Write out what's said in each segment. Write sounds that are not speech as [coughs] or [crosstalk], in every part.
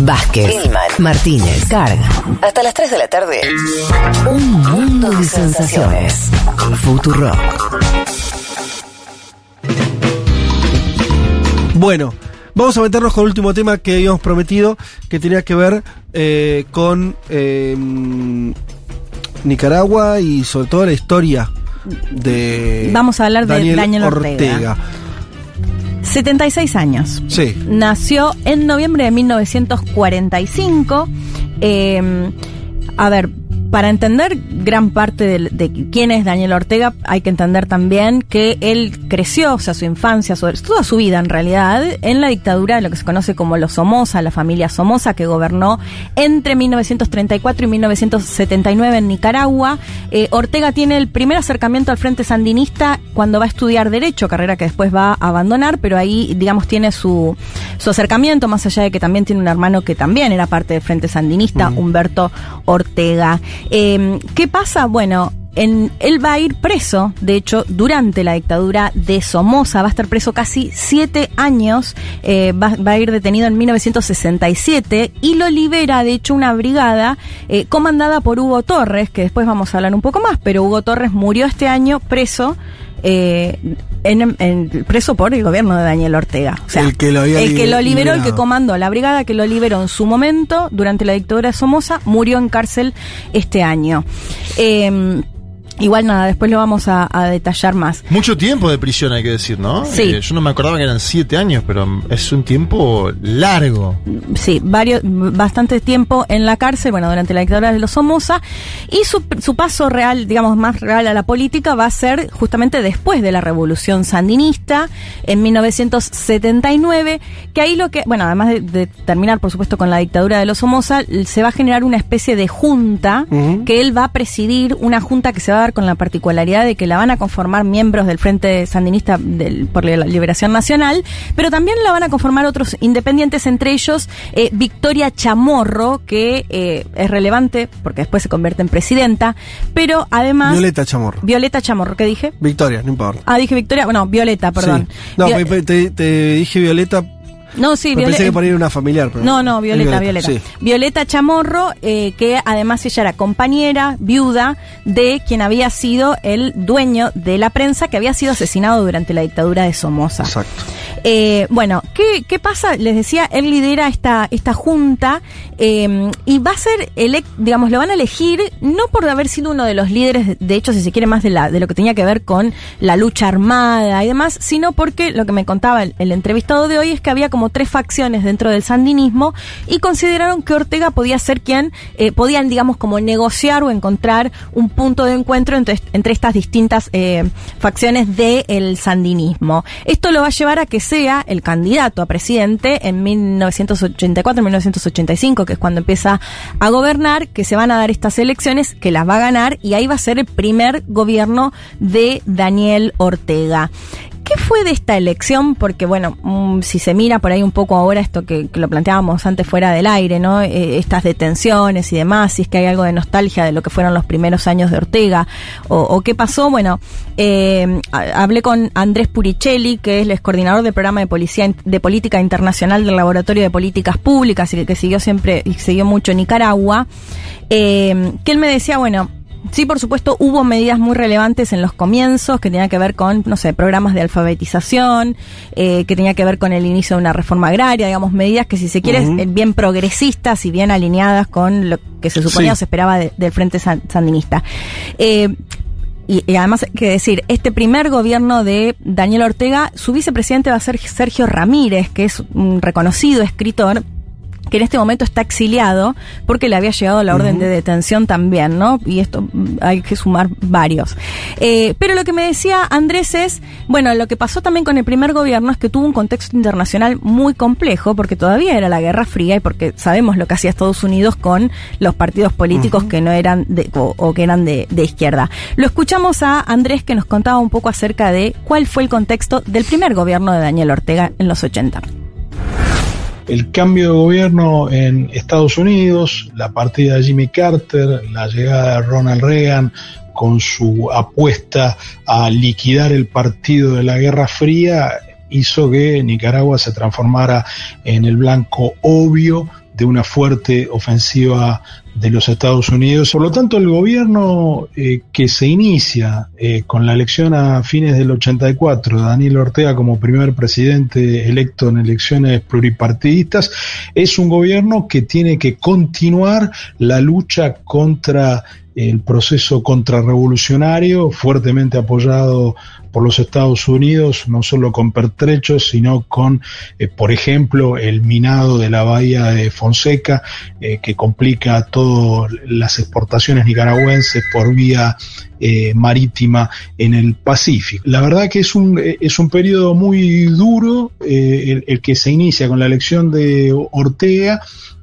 Vázquez, Martínez, Carga. Hasta las 3 de la tarde. Un mundo de sensaciones. Futuro. Bueno, vamos a meternos con el último tema que habíamos prometido, que tenía que ver eh, con eh, Nicaragua y sobre todo la historia de Vamos a hablar de Daniel Ortega. 76 años. Sí. Nació en noviembre de 1945. Eh, a ver, para entender gran parte de, de, quién es Daniel Ortega, hay que entender también que él creció, o sea, su infancia, su, toda su vida en realidad, en la dictadura de lo que se conoce como los Somoza, la familia Somoza, que gobernó entre 1934 y 1979 en Nicaragua. Eh, Ortega tiene el primer acercamiento al Frente Sandinista cuando va a estudiar Derecho, carrera que después va a abandonar, pero ahí, digamos, tiene su, su acercamiento, más allá de que también tiene un hermano que también era parte del Frente Sandinista, uh -huh. Humberto Ortega. Eh, ¿Qué pasa? Bueno, en, él va a ir preso, de hecho, durante la dictadura de Somoza, va a estar preso casi siete años, eh, va, va, a ir detenido en 1967 y lo libera, de hecho, una brigada eh, comandada por Hugo Torres, que después vamos a hablar un poco más, pero Hugo Torres murió este año preso. Eh, en, en, preso por el gobierno de Daniel Ortega. O sea, el que lo, había el que lo liberó, liberado. el que comandó la brigada que lo liberó en su momento durante la dictadura de Somoza, murió en cárcel este año. Eh, Igual nada, después lo vamos a, a, detallar más. Mucho tiempo de prisión hay que decir, ¿no? Sí. Eh, yo no me acordaba que eran siete años, pero es un tiempo largo. Sí, varios, bastante tiempo en la cárcel, bueno, durante la dictadura de los Somoza. Y su, su paso real, digamos, más real a la política va a ser justamente después de la revolución sandinista, en 1979, que ahí lo que, bueno, además de, de terminar, por supuesto, con la dictadura de los Somoza, se va a generar una especie de junta uh -huh. que él va a presidir, una junta que se va a con la particularidad de que la van a conformar miembros del Frente Sandinista del, por la Liberación Nacional, pero también la van a conformar otros independientes, entre ellos eh, Victoria Chamorro, que eh, es relevante porque después se convierte en presidenta, pero además... Violeta Chamorro. Violeta Chamorro, ¿qué dije? Victoria, no importa. Ah, dije Victoria, bueno, Violeta, perdón. Sí. No, Viol te, te dije Violeta no, sí, Violeta. Pensé que por ir una familiar. Pero no, no, Violeta, Violeta. Violeta, sí. Violeta Chamorro, eh, que además ella era compañera, viuda de quien había sido el dueño de la prensa que había sido asesinado durante la dictadura de Somoza. Exacto. Eh, bueno, ¿qué, ¿qué, pasa? Les decía, él lidera esta, esta junta eh, y va a ser, elect, digamos, lo van a elegir no por haber sido uno de los líderes, de hecho, si se quiere, más de, la, de lo que tenía que ver con la lucha armada y demás, sino porque lo que me contaba el, el entrevistado de hoy es que había como tres facciones dentro del sandinismo y consideraron que Ortega podía ser quien, eh, podían, digamos, como negociar o encontrar un punto de encuentro entre, entre estas distintas eh, facciones del sandinismo. Esto lo va a llevar a que sea el candidato a presidente en 1984-1985, que es cuando empieza a gobernar, que se van a dar estas elecciones, que las va a ganar y ahí va a ser el primer gobierno de Daniel Ortega. ¿Qué fue de esta elección? Porque, bueno, um, si se mira por ahí un poco ahora esto que, lo planteábamos antes fuera del aire, ¿no? Eh, estas detenciones y demás, si es que hay algo de nostalgia de lo que fueron los primeros años de Ortega, o, o qué pasó, bueno, eh, hablé con Andrés Puricelli, que es el coordinador del programa de, policía, de política internacional del Laboratorio de Políticas Públicas y que siguió siempre y siguió mucho Nicaragua, eh, que él me decía, bueno, Sí, por supuesto, hubo medidas muy relevantes en los comienzos que tenían que ver con, no sé, programas de alfabetización, eh, que tenía que ver con el inicio de una reforma agraria, digamos, medidas que, si se quiere, uh -huh. bien progresistas y bien alineadas con lo que se suponía sí. o se esperaba de, del Frente Sandinista. Eh, y, y, además hay que decir, este primer gobierno de Daniel Ortega, su vicepresidente va a ser Sergio Ramírez, que es un reconocido escritor que en este momento está exiliado porque le había llegado la orden uh -huh. de detención también, ¿no? Y esto mm, hay que sumar varios. Eh, pero lo que me decía Andrés es, bueno, lo que pasó también con el primer gobierno es que tuvo un contexto internacional muy complejo porque todavía era la Guerra Fría y porque sabemos lo que hacía Estados Unidos con los partidos políticos uh -huh. que no eran de, o, o, que eran de, de izquierda. Lo escuchamos a Andrés que nos contaba un poco acerca de cuál fue el contexto del primer gobierno de Daniel Ortega en los 80 el cambio de gobierno en Estados Unidos, la partida de Jimmy Carter, la llegada de Ronald Reagan con su apuesta a liquidar el partido de la Guerra Fría, hizo que Nicaragua se transformara en el blanco obvio de una fuerte ofensiva de los Estados Unidos. Por lo tanto, el gobierno eh, que se inicia eh, con la elección a fines del 84 de Daniel Ortega como primer presidente electo en elecciones pluripartidistas es un gobierno que tiene que continuar la lucha contra el proceso contrarrevolucionario, fuertemente apoyado por los Estados Unidos, no solo con pertrechos, sino con, eh, por ejemplo, el minado de la bahía de Fonseca, eh, que complica todas las exportaciones nicaragüenses por vía eh, marítima en el Pacífico. La verdad que es un, es un periodo muy duro el, el, que se inicia con la elección de Ortega,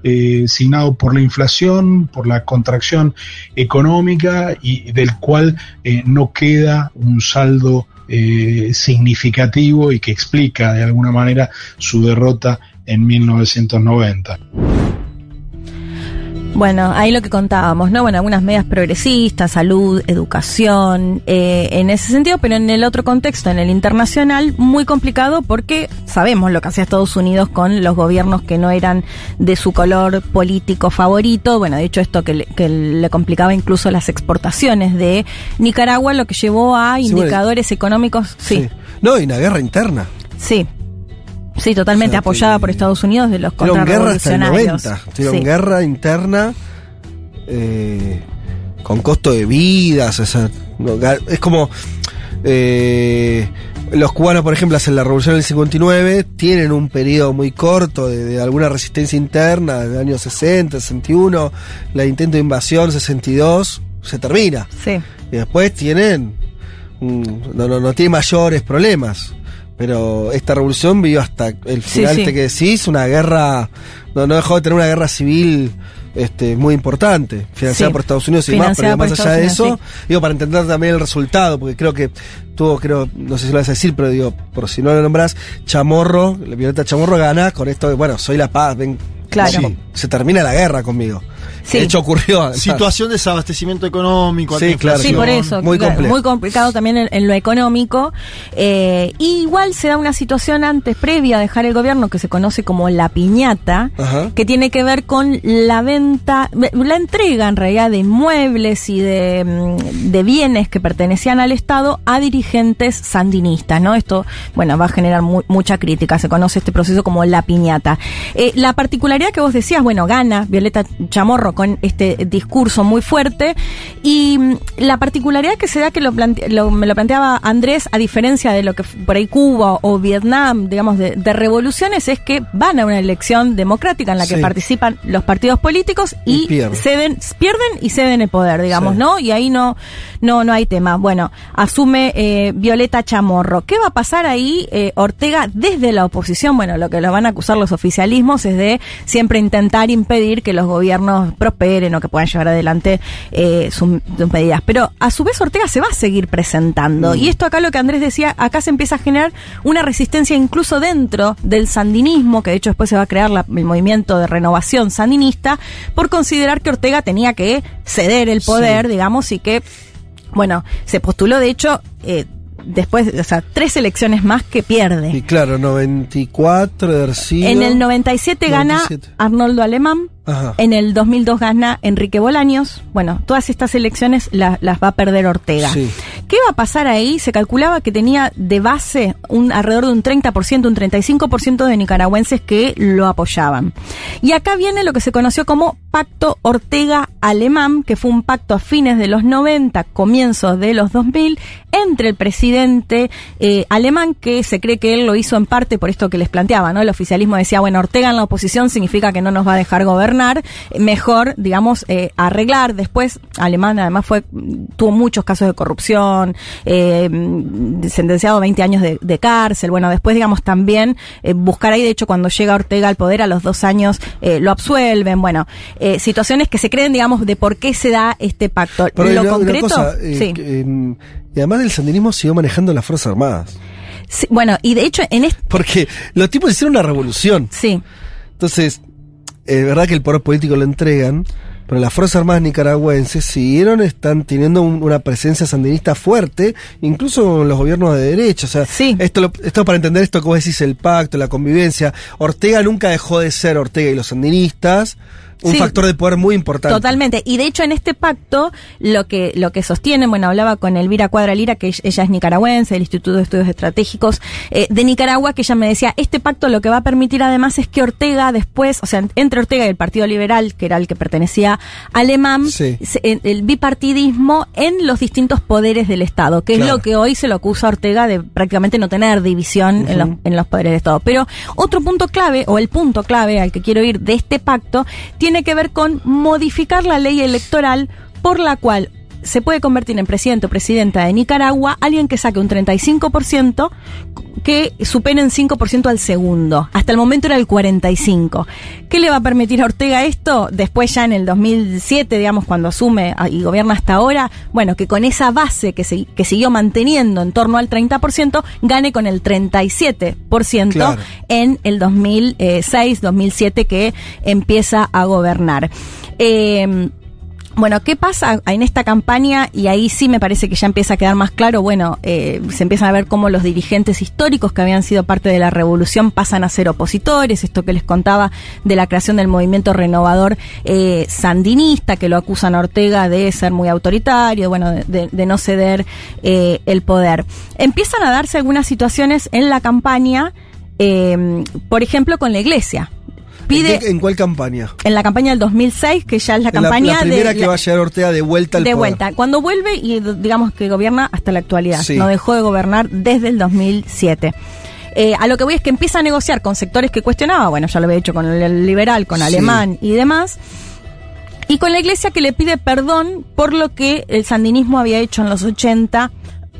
eh, signado por la inflación, por la contracción económica y del cual eh, no queda un saldo eh, significativo y que explica de alguna manera su derrota en 1990. Bueno, ahí lo que contábamos, ¿no? Bueno, algunas medidas progresistas, salud, educación, eh, en ese sentido, pero en el otro contexto, en el internacional, muy complicado porque sabemos lo que hacía Estados Unidos con los gobiernos que no eran de su color político favorito. Bueno, de hecho, esto que le, que le complicaba incluso las exportaciones de Nicaragua, lo que llevó a Sí, indicadores económicos. Sí, Sí. No, y una guerra interna. sí. Sí, totalmente O sea, apoyada que- por Estados Unidos de los Tuvieron guerra hasta el contrarrevolucionarios. 90. Tuvieron Sí. guerra interna eh, con costo de vidas. o sea, es como. eh, los cubanos, por ejemplo, hacen la revolución del 59, tienen un periodo muy corto de, de alguna resistencia interna, del año 60, 61, la intento de invasión 62, se termina. Sí. Y después tienen. no, no, no tiene mayores problemas. Pero esta revolución vivió hasta el final, sí. te que decís, una guerra. No, no dejó de tener una guerra civil este, muy importante, financiada Sí. por Estados Unidos y Financiada pero más allá de eso, digo, para entender también el resultado, porque creo que tuvo, creo, no sé si lo vas a decir, pero digo, por si no lo nombras, Chamorro, la Violeta Chamorro gana con esto de, bueno, soy la paz, ven. Claro. Sí, se termina la guerra conmigo. Sí. De hecho, ocurrió. [laughs] Situación de desabastecimiento económico, Sí, claro. Sí, por eso. Muy claro, complejo. muy complicado también en, en lo económico. Eh, y igual se da una situación antes, previa a dejar el gobierno, que se conoce como la piñata, Ajá. que tiene que ver con la venta, la entrega en realidad de inmuebles y de, mm, de bienes que pertenecían al Estado a dirigentes sandinistas, ¿no? Esto, bueno, va a generar mu- mucha crítica. Se conoce este proceso como la piñata. Eh, la particularidad que vos decías, bueno, gana Violeta Chamorro con este discurso muy fuerte y mm, la particularidad que se da que lo, lo- me lo planteaba Andrés, a diferencia de lo que por ahí Cuba o Vietnam, digamos, de, de revoluciones, es que van a una elección democrática en la que Sí. participan los partidos políticos Y y, pierden. ceden, pierden y ceden el poder, digamos, Sí. ¿no? Y ahí no, no, no hay tema. Bueno, asume eh, Violeta Chamorro. ¿Qué va a pasar ahí, eh, Ortega, desde la oposición? Bueno, lo que lo van a acusar los oficialismos es de siempre intentar impedir que los gobiernos prosperen o que puedan llevar adelante eh, sus, sus medidas. Pero a su vez Ortega se va a seguir presentando. Mm. Y esto acá lo que Andrés decía, acá se empieza a generar una resistencia incluso dentro del sandinismo, que de hecho después se va a crear la- el movimiento de renovación sandinista, por considerar que Ortega tenía que ceder el poder, digamos, y que, bueno, se postuló de hecho... eh, Después, o sea, tres elecciones más que pierde. Y claro, 94 de haber sido- En el 97 gana 97. Arnoldo Alemán. Ajá. En el 2002 gana Enrique Bolaños. Bueno, todas estas elecciones la- las va a perder Ortega. Sí. ¿Qué va a pasar ahí? Se calculaba que tenía de base un alrededor de un 30%, un 35% de nicaragüenses que lo apoyaban. Y acá viene lo que se conoció como Pacto Ortega-Alemán, que fue un pacto a fines de los 90, comienzos de los 2000, entre el presidente eh, alemán, que se cree que él lo hizo en parte por esto que les planteaba, ¿no? El oficialismo decía, bueno, Ortega en la oposición significa que no nos va a dejar gobernar, mejor, digamos, eh, arreglar. Después, Alemán además fue, tuvo muchos casos de corrupción, eh, sentenciado a 20 años de, de cárcel. Bueno, después, digamos, también eh, buscar ahí, de hecho, cuando llega Ortega al poder a los dos años, lo absuelven. Bueno, situaciones que se creen, digamos, de por qué se da este pacto. Pero lo concreto, cosa, sí. y además del sandinismo siguió manejando las Fuerzas Armadas. Sí, Bueno, y de hecho, en este, Porque los tipos hicieron una revolución. sí. Entonces, es verdad que el poder político lo entregan, pero las Fuerzas Armadas nicaragüenses siguieron, están teniendo un- una presencia sandinista fuerte, incluso en los gobiernos de derecha. O sea, Sí. esto, lo- esto para entender esto que vos decís, el pacto, la convivencia. Ortega nunca dejó de ser Ortega y los sandinistas, un Sí. factor de poder muy importante. Totalmente. Y de hecho en este pacto lo que lo que sostienen, bueno, hablaba con Elvira Cuadra Lira, que ella es nicaragüense, del Instituto de Estudios Estratégicos eh, de Nicaragua, que ella me decía, este pacto lo que va a permitir además es que Ortega después, o sea, entre Ortega y el Partido Liberal, que era el que pertenecía a Alemán, Sí. se- el bipartidismo en los distintos poderes del Estado, que es lo que hoy se lo acusa a Ortega de prácticamente no tener división en, los, en los poderes del Estado. Pero otro punto clave, o el punto clave al que quiero ir de este pacto, tiene que ver con modificar la ley electoral por la cual se puede convertir en presidente o presidenta de Nicaragua alguien que saque un 35% que supere en 5% al segundo. Hasta el momento era el 45%. ¿Qué le va a permitir a Ortega esto? Después ya en el 2007, digamos, cuando asume y gobierna hasta ahora, bueno, que con esa base que, se, que siguió manteniendo en torno al 30%, gane con el 37% Claro. en el 2006, 2007 que empieza a gobernar. Eh, bueno, ¿qué pasa en esta campaña? Y ahí sí me parece que ya empieza a quedar más claro, bueno, eh, se empiezan a ver cómo los dirigentes históricos que habían sido parte de la revolución pasan a ser opositores, esto que les contaba de la creación del movimiento renovador eh, sandinista, que lo acusan a Ortega de ser muy autoritario, bueno, de, de- no ceder eh, el poder. Empiezan a darse algunas situaciones en la campaña, eh, por ejemplo, con la iglesia. Pide, ¿En, qué- en cuál campaña? en la campaña del 2006, que ya es la En la, campaña la primera de que la- va a llegar Ortega de vuelta al de poder. vuelta. Cuando vuelve y digamos que gobierna hasta la actualidad. Sí. No dejó de gobernar desde el 2007. Eh, a lo que voy es que empieza a negociar con sectores que cuestionaba, bueno, ya lo había hecho con el liberal, con Sí. alemán y demás, y con la iglesia que le pide perdón por lo que el sandinismo había hecho en los 80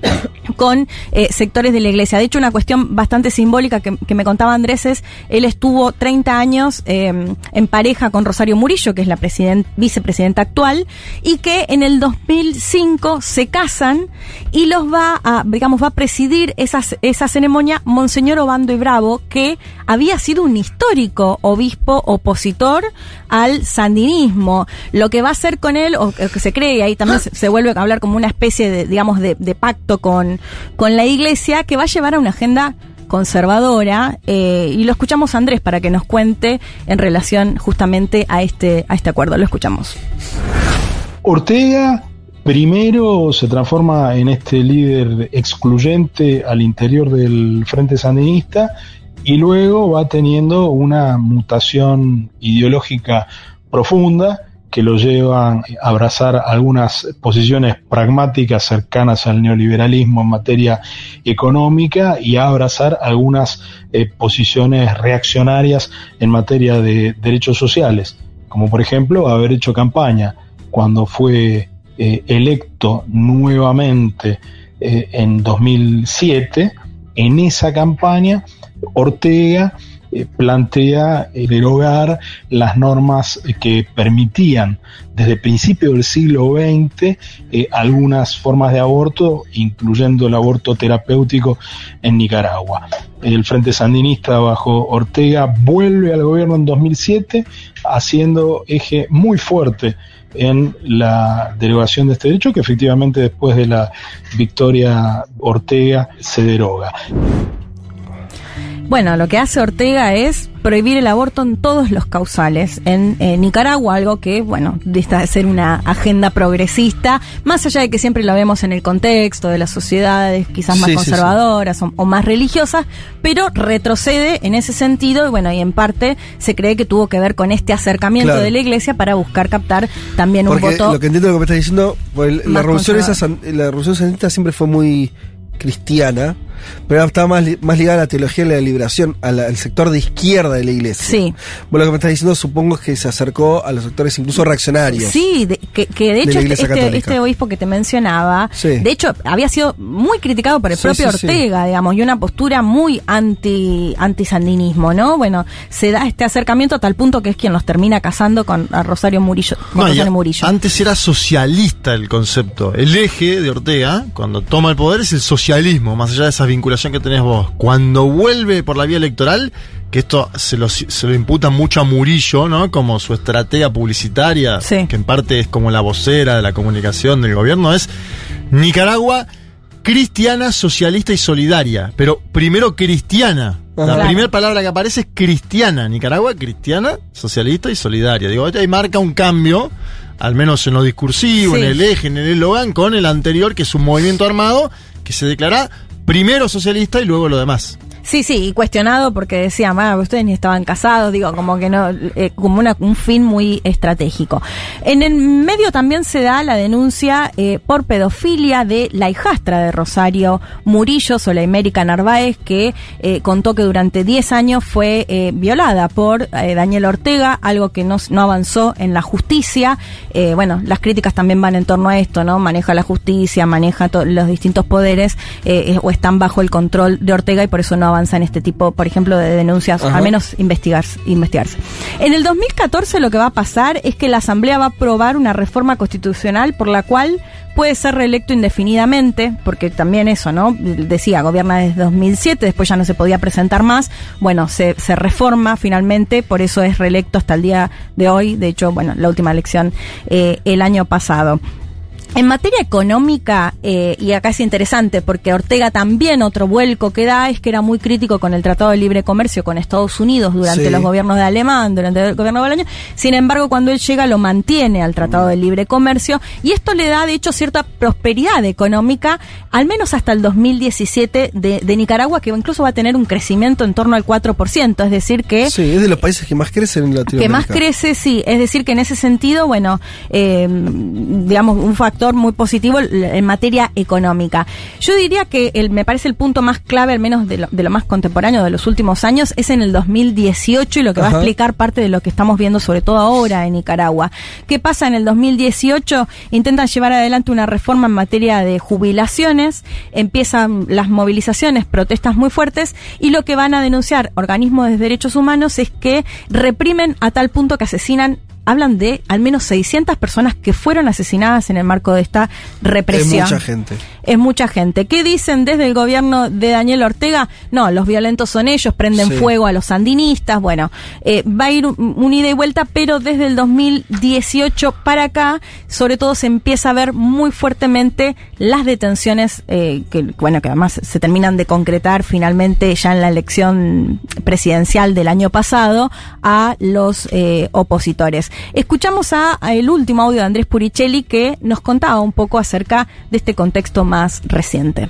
[coughs] con eh, sectores de la iglesia. De hecho, una cuestión bastante simbólica que, que me contaba Andrés es, él estuvo 30 años eh, en pareja con Rosario Murillo, que es la president- vicepresidenta actual, y que en el 2005 se casan y los va a, digamos, va a presidir esas, esa ceremonia Monseñor Obando y Bravo, que había sido un histórico obispo opositor al sandinismo. Lo que va a hacer con él, o que se cree, y ahí también se, se vuelve a hablar como una especie de, digamos, de, de pacto con, con la iglesia, que va a llevar a una agenda conservadora eh, y lo escuchamos a Andrés para que nos cuente en relación justamente a este a este acuerdo. Lo escuchamos. Ortega primero se transforma en este líder excluyente al interior del Frente Sandinista y luego va teniendo una mutación ideológica profunda que lo lleva a abrazar algunas posiciones pragmáticas cercanas al neoliberalismo en materia económica y a abrazar algunas eh, posiciones reaccionarias en materia de derechos sociales, como por ejemplo haber hecho campaña cuando fue eh, electo nuevamente eh, en 2007, en esa campaña Ortega eh, plantea eh, derogar las normas eh, que permitían desde principios del siglo XX eh, algunas formas de aborto, incluyendo el aborto terapéutico en Nicaragua. El Frente Sandinista bajo Ortega vuelve al gobierno en 2007 haciendo eje muy fuerte en la derogación de este derecho que efectivamente después de la victoria Ortega se deroga. Bueno, lo que hace Ortega es prohibir el aborto en todos los causales. En, eh, Nicaragua, algo que, bueno, dista de ser una agenda progresista, más allá de que siempre lo vemos en el contexto de las sociedades quizás más Sí, sí, sí. conservadoras O, o más religiosas, pero retrocede en ese sentido y bueno, y en parte se cree que tuvo que ver con este acercamiento Claro. de la iglesia para buscar captar también un voto. lo que entiendo de lo que me estás diciendo, pues, la revolución esa, la revolución sandinista siempre fue muy cristiana, pero estaba más, li- más ligada a la teología de la liberación, a la- al sector de izquierda de la iglesia. Sí. Vos lo que me estás diciendo supongo es que se acercó a los sectores incluso reaccionarios. Sí, de- que, que de De hecho la este, este- obispo que te mencionaba, Sí. de hecho había sido muy criticado por el Sí, propio sí, sí. Ortega, digamos, y una postura muy anti antisandinismo, ¿no? Bueno, se da este acercamiento a tal punto que es quien los termina casando con a Rosario Murillo. Con No, Rosario Murillo. Antes era socialista el concepto. El eje de Ortega, cuando toma el poder, es el socialismo, más allá de esas esa vinculación que tenés vos, cuando vuelve por la vía electoral, que esto se lo, se lo imputa mucho a Murillo, ¿no? Como su estratega publicitaria, Sí. que en parte es como la vocera de la comunicación del gobierno, es Nicaragua cristiana, socialista y solidaria. Pero primero cristiana. La Claro. primera palabra que aparece es cristiana. Nicaragua cristiana, socialista y solidaria. Digo, ahí marca un cambio, al menos en lo discursivo, Sí. en el eje, en el eslogan, con el anterior, que es un movimiento armado que se declara primero socialista y luego lo demás. Sí, sí, y cuestionado porque decía, "Ah, ustedes ni estaban casados, digo, como que no, eh, como una- un fin muy estratégico. En el medio también se da la denuncia eh, por pedofilia de la hijastra de Rosario Murillo, Soleimérica Narváez, que eh, contó que durante 10 años fue eh, violada por eh, Daniel Ortega, algo que no, no avanzó en la justicia. Bueno, las críticas también van en torno a esto, ¿no? Maneja la justicia, maneja los distintos poderes o están bajo el control de Ortega y por eso no avanza en este tipo, por ejemplo, de denuncias, Ajá. al menos investigarse, investigarse. En el 2014 lo que va a pasar es que la Asamblea va a aprobar una reforma constitucional por la cual puede ser reelecto indefinidamente, porque también eso, ¿no? Decía, gobierna desde 2007, después ya no se podía presentar más. Bueno, se, se reforma finalmente, por eso es reelecto hasta el día de hoy. De hecho, bueno, la última elección eh, el año pasado. En materia económica, eh, y acá es interesante porque Ortega también otro vuelco que da es que era muy crítico con el Tratado de Libre Comercio con Estados Unidos durante Sí. los gobiernos de Alemán, durante el gobierno de Bolaño. Sin embargo, cuando él llega lo mantiene al Tratado de Libre Comercio y esto le da de hecho cierta prosperidad económica, al menos hasta el 2017 de, de Nicaragua, que incluso va a tener un crecimiento en torno al 4%, es decir que... Sí, es de los países que más crecen en Latinoamérica. Que más crece, sí. Es decir, que en ese sentido, bueno, eh, digamos, un factor muy positivo en materia económica. Yo diría que el, me parece el punto más clave, al menos de lo, de lo más contemporáneo de los últimos años, es en el 2018 y lo que va a explicar parte de lo que estamos viendo, sobre todo ahora en Nicaragua. ¿Qué pasa en el 2018? Intentan llevar adelante una reforma en materia de jubilaciones, empiezan las movilizaciones, protestas muy fuertes y lo que van a denunciar organismos de derechos humanos es que reprimen a tal punto que asesinan hablan de al menos 600 personas que fueron asesinadas en el marco de esta Es represión. mucha gente. Es mucha gente. ¿Qué dicen desde el gobierno de Daniel Ortega? No, los violentos son ellos, prenden Sí. fuego a los sandinistas. Bueno, eh, va a ir un, un ida y vuelta, pero desde el 2018 para acá, sobre todo se empieza a ver muy fuertemente las detenciones eh, que, bueno, que además se terminan de concretar finalmente ya en la elección presidencial del año pasado a los eh, opositores. Escuchamos a, a el último audio de Andrés Puricelli que nos contaba un poco acerca de este contexto más reciente.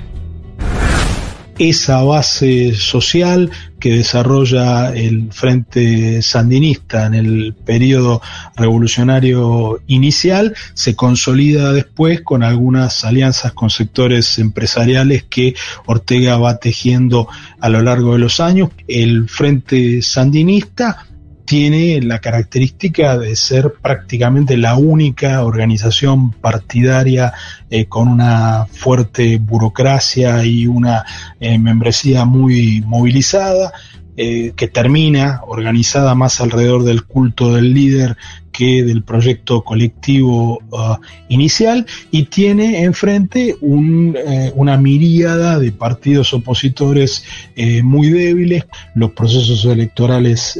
esa base social que desarrolla el Frente Sandinista en el periodo revolucionario inicial se consolida después con algunas alianzas con sectores empresariales que Ortega va tejiendo a lo largo de los años. El Frente Sandinista tiene la característica de ser prácticamente la única organización partidaria eh, con una fuerte burocracia y una eh, membresía muy movilizada, eh, que termina organizada más alrededor del culto del líder que del proyecto colectivo uh, inicial y tiene enfrente un, una miríada de partidos opositores muy débiles, los procesos electorales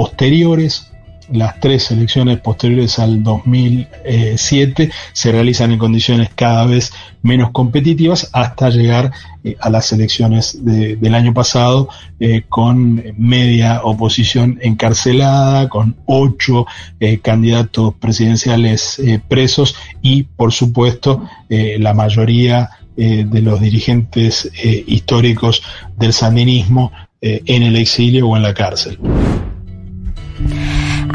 posteriores, las tres elecciones posteriores al 2007 se realizan en condiciones cada vez menos competitivas hasta llegar eh, a las elecciones de, del año pasado eh, con media oposición encarcelada, con ocho eh, candidatos presidenciales presos y por supuesto la mayoría de los dirigentes históricos del sandinismo en el exilio o en la cárcel.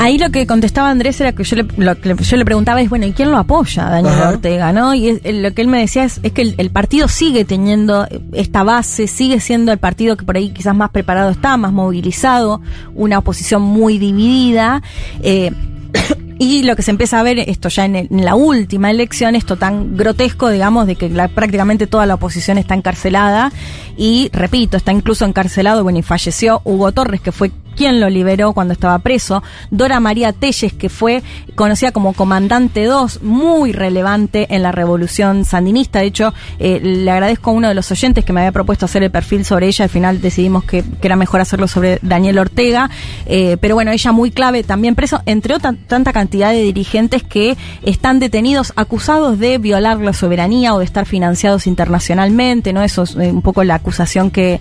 Ahí lo que contestaba Andrés era que yo le, lo que yo le preguntaba es, bueno, ¿y quién lo apoya, Daniel Ajá. Ortega? ¿no? Y es- lo que él me decía es, es que el, el partido sigue teniendo esta base, sigue siendo el partido que por ahí quizás más preparado está, más movilizado, una oposición muy dividida. eh, [coughs] y lo que se empieza a ver, esto ya en, el- en la última elección, esto tan grotesco, digamos, de que la- prácticamente toda la oposición está encarcelada. Y repito, está incluso encarcelado, bueno, y falleció Hugo Torres, que fue quién lo liberó cuando estaba preso. Dora María Telles, que fue conocida como Comandante 2, muy relevante en la revolución sandinista. De hecho, eh, le agradezco a uno de los oyentes que me había propuesto hacer el perfil sobre ella. Al final decidimos que, era mejor hacerlo sobre Daniel Ortega. Eh, pero bueno, ella muy clave, también preso, entre otra tanta cantidad de dirigentes que están detenidos, acusados de violar la soberanía o de estar financiados internacionalmente, ¿no? Eso es eh, un poco la acusación que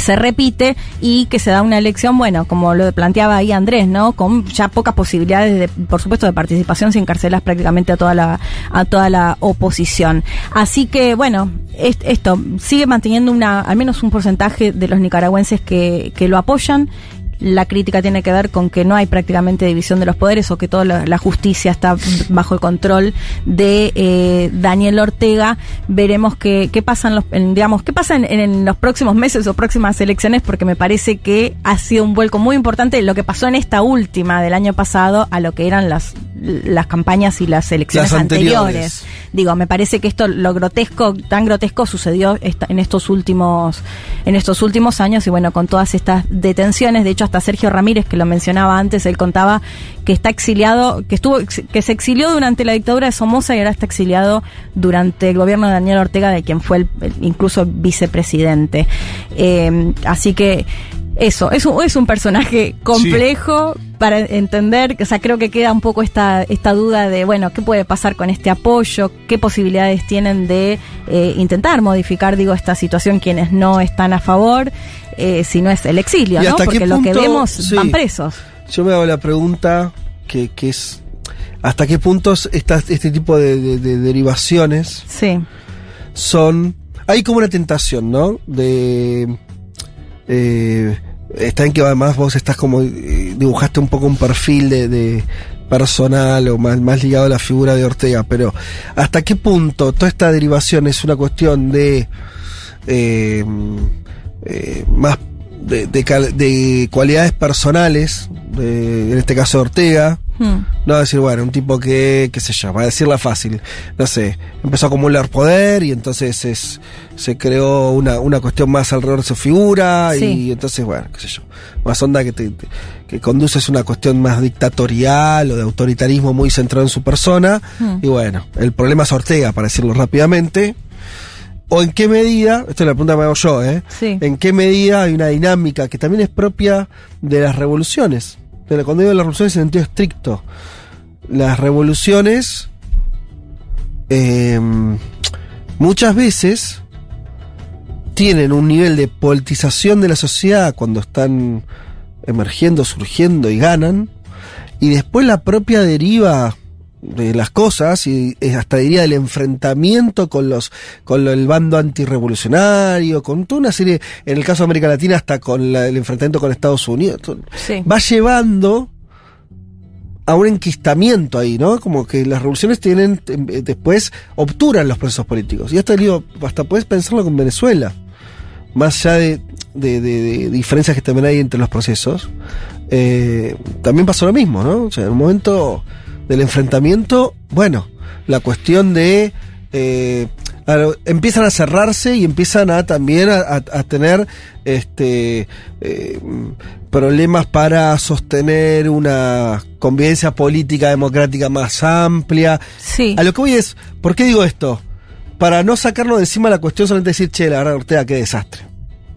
se repite y que se da una elección, bueno, como lo planteaba ahí Andrés, ¿no? Con ya pocas posibilidades, de, por supuesto, de participación, sin encarcelas prácticamente a toda la, a toda la oposición. Así que, bueno, es- esto sigue manteniendo una, al menos un porcentaje de los nicaragüenses que, que lo apoyan. La crítica tiene que ver con que no hay prácticamente división de los poderes o que toda la, justicia está bajo el control de eh, Daniel Ortega. Veremos qué, qué pasa, en los, en, digamos, qué pasa en los próximos meses o próximas elecciones, porque me parece que ha sido un vuelco muy importante lo que pasó en esta última del año pasado a lo que eran las, las campañas y las elecciones Las anteriores. anteriores. Digo, me parece que esto, lo grotesco, tan grotesco sucedió esta- en estos últimos, en estos últimos años y bueno, con todas estas detenciones, de hecho hasta Sergio Ramírez, que lo mencionaba antes, él contaba que está exiliado, que estuvo, que se exilió durante la dictadura de Somoza y ahora está exiliado durante el gobierno de Daniel Ortega, de quien fue el, el- incluso vicepresidente. Eh, así que eso, es un, es un personaje complejo para entender, o sea, creo que queda un poco esta, esta duda de, bueno, ¿qué puede pasar con este apoyo? ¿Qué posibilidades tienen de eh, intentar modificar, digo, esta situación quienes no están a favor? eh, si no es el exilio, ¿Y ¿no? Porque lo que punto- vemos sí. van presos. Yo me hago la pregunta que, que es hasta qué puntos estas, este tipo de, de- de derivaciones Sí, son... Hay como una tentación, ¿no? De... Eh, está en que además vos estás como... eh, dibujaste un poco un perfil de... de personal o más, más ligado a la figura de Ortega, pero ¿hasta qué punto toda esta derivación es una cuestión de eh, eh, más de, de de cualidades personales, en este caso Ortega, Hmm. no decir, bueno, un tipo que, qué sé yo, va a decirla fácil, no sé, empezó a acumular poder y entonces es, se creó una, una cuestión más alrededor de su figura Sí. y entonces, bueno, qué sé yo, más onda que, te, te- que conduces una cuestión más dictatorial o de autoritarismo muy centrado en su persona Hmm. y bueno, el problema es Ortega, para decirlo rápidamente. ¿O en qué medida, esto es la pregunta que me hago yo, ¿eh? Sí. ¿En qué medida hay una dinámica que también es propia de las revoluciones? Pero cuando digo las revoluciones en sentido estricto, las revoluciones eh, muchas veces tienen un nivel de politización de la sociedad cuando están emergiendo, surgiendo y ganan, y después la propia deriva de las cosas y hasta diría del enfrentamiento con los con el bando antirrevolucionario con toda una serie en el caso de América Latina hasta con la- el enfrentamiento con Estados Unidos Sí. va llevando a un enquistamiento ahí, ¿no? Como que las revoluciones tienen eh, después obturan los procesos políticos y hasta digo hasta puedes pensarlo con Venezuela más allá de, de- de- de diferencias que también hay entre los procesos, eh, también pasó lo mismo, ¿no? O sea, en un momento del enfrentamiento, bueno, la cuestión de... eh, empiezan a cerrarse y empiezan a también a, a- a tener este eh, problemas para sostener una convivencia política democrática más amplia. Sí. A lo que voy es, ¿por qué digo esto? Para no sacarnos de encima la cuestión, solamente decir, che, la verdad, Ortega, qué desastre.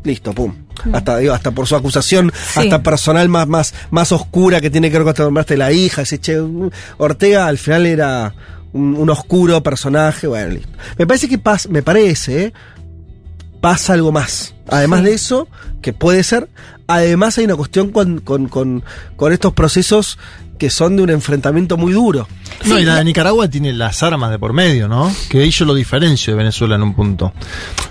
Listo, pum. Hasta, digo, hasta por su acusación, Sí. hasta personal más, más, más oscura que tiene que ver con esta nombraste la hija. Ese, che, mm, Ortega al final era un, un oscuro personaje. Bueno, listo. Me parece que pasa, me parece, ¿eh? pasa algo más. Además Sí. de eso, que puede ser, además hay una cuestión con, con, con, con estos procesos que son de un enfrentamiento muy duro. No, Sí, y la de Nicaragua tiene las armas de por medio, ¿no? Que ahí yo lo diferencio de Venezuela en un punto.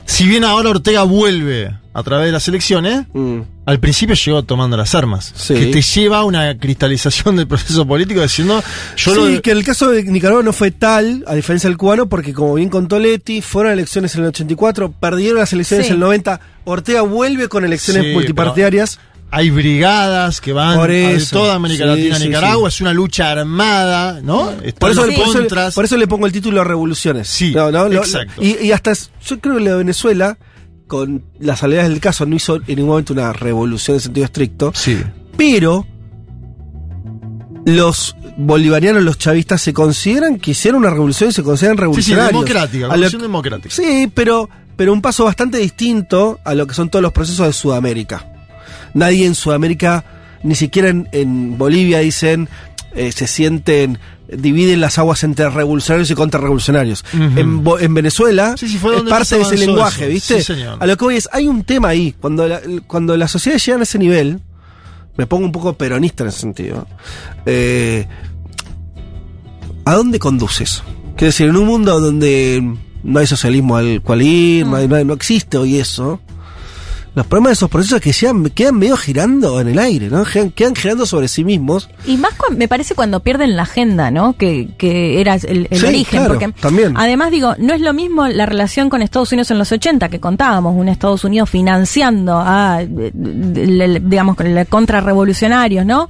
Si bien ahora Ortega vuelve a través de las elecciones, Mm. al principio llegó tomando las armas. Sí. Que te lleva a una cristalización del proceso político diciendo, yo sí, lo... que el caso de Nicaragua no fue tal, a diferencia del cubano, porque como bien contó Leti, fueron elecciones en el 84, perdieron las elecciones Sí. en el 90, Ortega vuelve con elecciones Sí, multipartidarias. Hay brigadas que van Por toda América Sí, Latina a sí, Nicaragua, es una lucha armada, ¿no? Están Por eso, los por, eso, contras. por eso le pongo el título Revoluciones. Sí, No, no, lo- exacto. y, y hasta, yo creo que la Venezuela, con las salvedades del caso, no hizo en ningún momento una revolución en sentido estricto, Sí. Pero los bolivarianos, los chavistas, se consideran que hicieron una revolución y se consideran Sí, sí, revolucionarios. democrática, A revolución democrática. Sí, pero, pero un paso bastante distinto a lo que son todos los procesos de Sudamérica. Nadie en Sudamérica, ni siquiera en, en Bolivia, dicen, eh, se sienten, dividen las aguas entre revolucionarios y contrarrevolucionarios. En, Venezuela Sí, sí, fue es parte de ese lenguaje, eso. ¿viste? Sí, señor. A lo que voy es, hay un tema ahí. Cuando, la- cuando las sociedades llegan a ese nivel, me pongo un poco peronista en ese sentido. eh, ¿A dónde conduce eso? Quiero decir, en un mundo donde no hay socialismo al cual ir, hay- no existe hoy eso, los problemas de esos procesos que quedan, quedan medio girando en el aire, ¿no? Quedan, quedan girando sobre sí mismos. Y más me parece cuando pierden la agenda, ¿no? Que, que era el, el Sí, origen. claro, porque también. además digo, no es lo mismo la relación con Estados Unidos en los 80, que contábamos, un Estados Unidos financiando a, eh, digamos, contrarrevolucionarios, ¿no?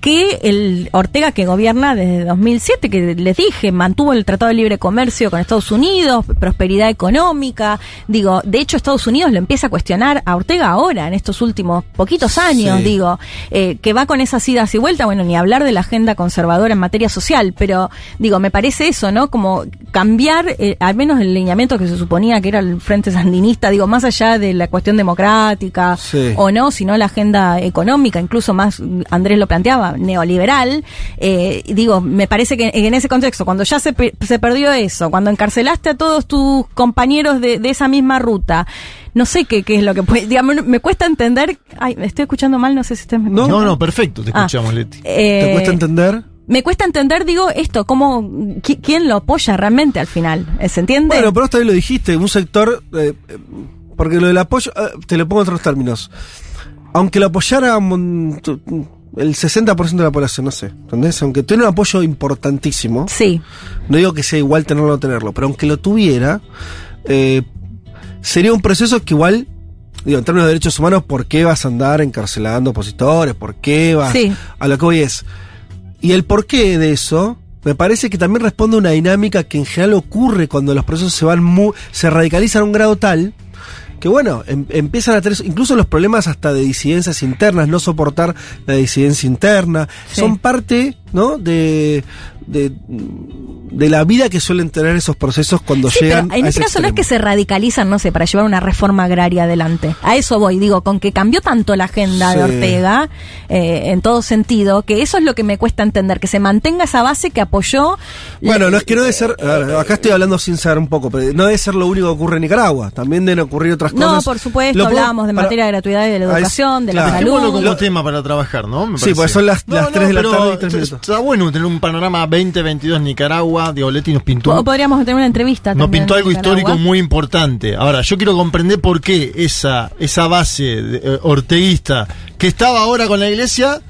Que el Ortega que gobierna desde 2007, que les dije, mantuvo el Tratado de Libre Comercio con Estados Unidos, prosperidad económica, digo, de hecho Estados Unidos lo empieza a cuestionar a Ortega ahora, en estos últimos poquitos años, Sí. digo, eh, que va con esas idas y vueltas, bueno, ni hablar de la agenda conservadora en materia social, pero digo, me parece eso, ¿no? Como cambiar, eh, al menos el lineamiento que se suponía que era el Frente Sandinista, digo, más allá de la cuestión democrática Sí. o no, sino la agenda económica, incluso más, Andrés lo planteaba, neoliberal, eh, digo, me parece que en ese contexto, cuando ya se, se perdió eso, cuando encarcelaste a todos tus compañeros de, de esa misma ruta, no sé qué, qué es lo que puede, digamos, me cuesta entender, ay, me estoy escuchando mal, no sé si ustedes me No. No, escuchan. no, perfecto, te Ah. escuchamos, Leti. Eh, ¿Te cuesta entender? me cuesta entender, digo, esto, cómo, qui- quién lo apoya realmente al final, ¿se entiende? Bueno, pero vos también lo dijiste, un sector, eh, eh, porque lo del apoyo, eh, te lo pongo en otros términos. Aunque lo apoyara el 60% de la población, no sé, ¿entendés? Aunque tiene un apoyo importantísimo, sí, no digo que sea igual tenerlo o no tenerlo, pero aunque lo tuviera, eh, sería un proceso que igual, digo, en términos de derechos humanos, ¿por qué vas a andar encarcelando opositores? ¿Por qué vas? Sí. A lo que voy es. Y el porqué de eso, me parece que también responde a una dinámica que en general ocurre cuando los procesos se van mu- se radicalizan a un grado tal que bueno, em- empiezan a tener incluso los problemas hasta de disidencias internas, no soportar la disidencia interna, Sí. son parte, ¿no? De, de, de la vida que suelen tener esos procesos cuando Sí, pero llegan en a este ese caso no es que se radicalizan, no sé, para llevar una reforma agraria adelante. A eso voy, digo, con que cambió tanto la agenda de. Ortega, eh, en todo sentido, que eso es lo que me cuesta entender, que se mantenga esa base que apoyó. Bueno, la- no es que no debe ser, a ver, acá estoy hablando sin saber un poco, pero no debe ser lo único que ocurre en Nicaragua, también deben ocurrir otras No, cosas. por supuesto, Lo hablábamos de para- materia de gratuidad y de la es- educación, de claro. la salud. como Lo- tema para trabajar, ¿no? Me Sí, pues son las- las tres de la tarde y tres está- Está bueno tener un panorama 2022 Nicaragua. Digo, Leti nos pintó. Po- Podríamos tener una entrevista. Nos pintó algo Nicaragua. histórico muy importante. Ahora, yo quiero comprender por qué esa, esa base de- eh, orteguista que estaba ahora con la iglesia,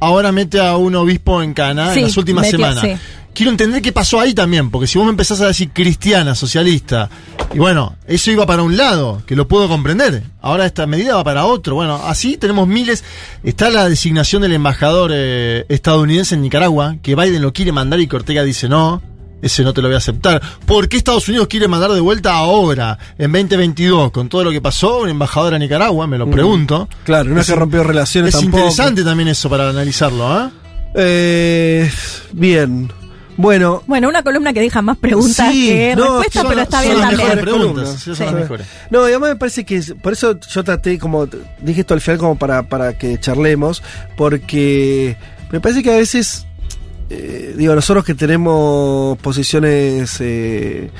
ahora mete a un obispo en Cana Sí, en las últimas metió, semanas. sí. Quiero entender qué pasó ahí también, porque si vos me empezás a decir cristiana, socialista, y bueno, eso iba para un lado, que lo puedo comprender. Ahora esta medida va para otro. Bueno, así tenemos miles. Está la designación del embajador eh, estadounidense en Nicaragua, que Biden lo quiere mandar y que Ortega dice no. Ese no te lo voy a aceptar. ¿Por qué Estados Unidos quiere mandar de vuelta ahora, en 2022, con todo lo que pasó, un embajador a Nicaragua? Me lo pregunto. Claro, no es que rompió relaciones Es tampoco. interesante también eso para analizarlo, ¿ah? Eh, bien. Bueno, Bueno, una columna que deja más preguntas Sí, que no, respuestas, pero está bien también. mejores preguntas. sí, son Sí. las mejores. No, y además me parece que es- por eso yo traté como dije esto al final como para, para que charlemos, porque me parece que a veces eh, digo nosotros que tenemos posiciones eh,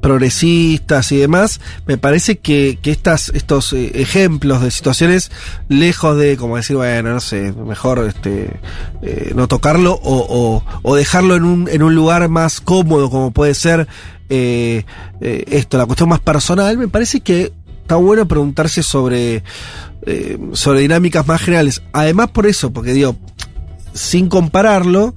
progresistas y demás, me parece que, que estas, estos eh, ejemplos de situaciones lejos de como decir, bueno, no sé, mejor este eh, no tocarlo o, o, o dejarlo en un, en un lugar más cómodo como puede ser eh, esto, la cuestión más personal, me parece que está bueno preguntarse sobre, sobre dinámicas más generales. Además por eso, porque digo, sin compararlo,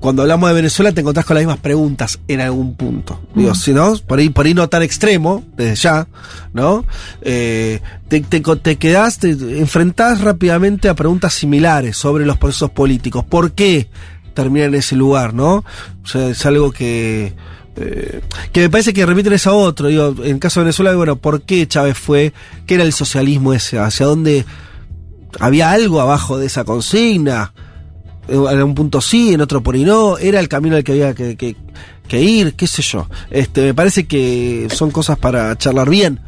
cuando hablamos de Venezuela te encontrás con las mismas preguntas en algún punto. Digo, si no, por ahí, por ahí no tan extremo, desde ya, ¿no? Eh, te, te, te quedás, te enfrentás rápidamente a preguntas similares sobre los procesos políticos. ¿Por qué termina en ese lugar, no? O sea, es algo que. eh, que me parece que remiten eso a otro. Digo, en el caso de Venezuela, bueno, ¿por qué Chávez fue? ¿Qué era el socialismo ese? ¿Hacia dónde? Había algo abajo de esa consigna. En un punto sí, en otro por y no. Era el camino al que había que, que- ir, qué sé yo. Este, me parece que son cosas para charlar bien.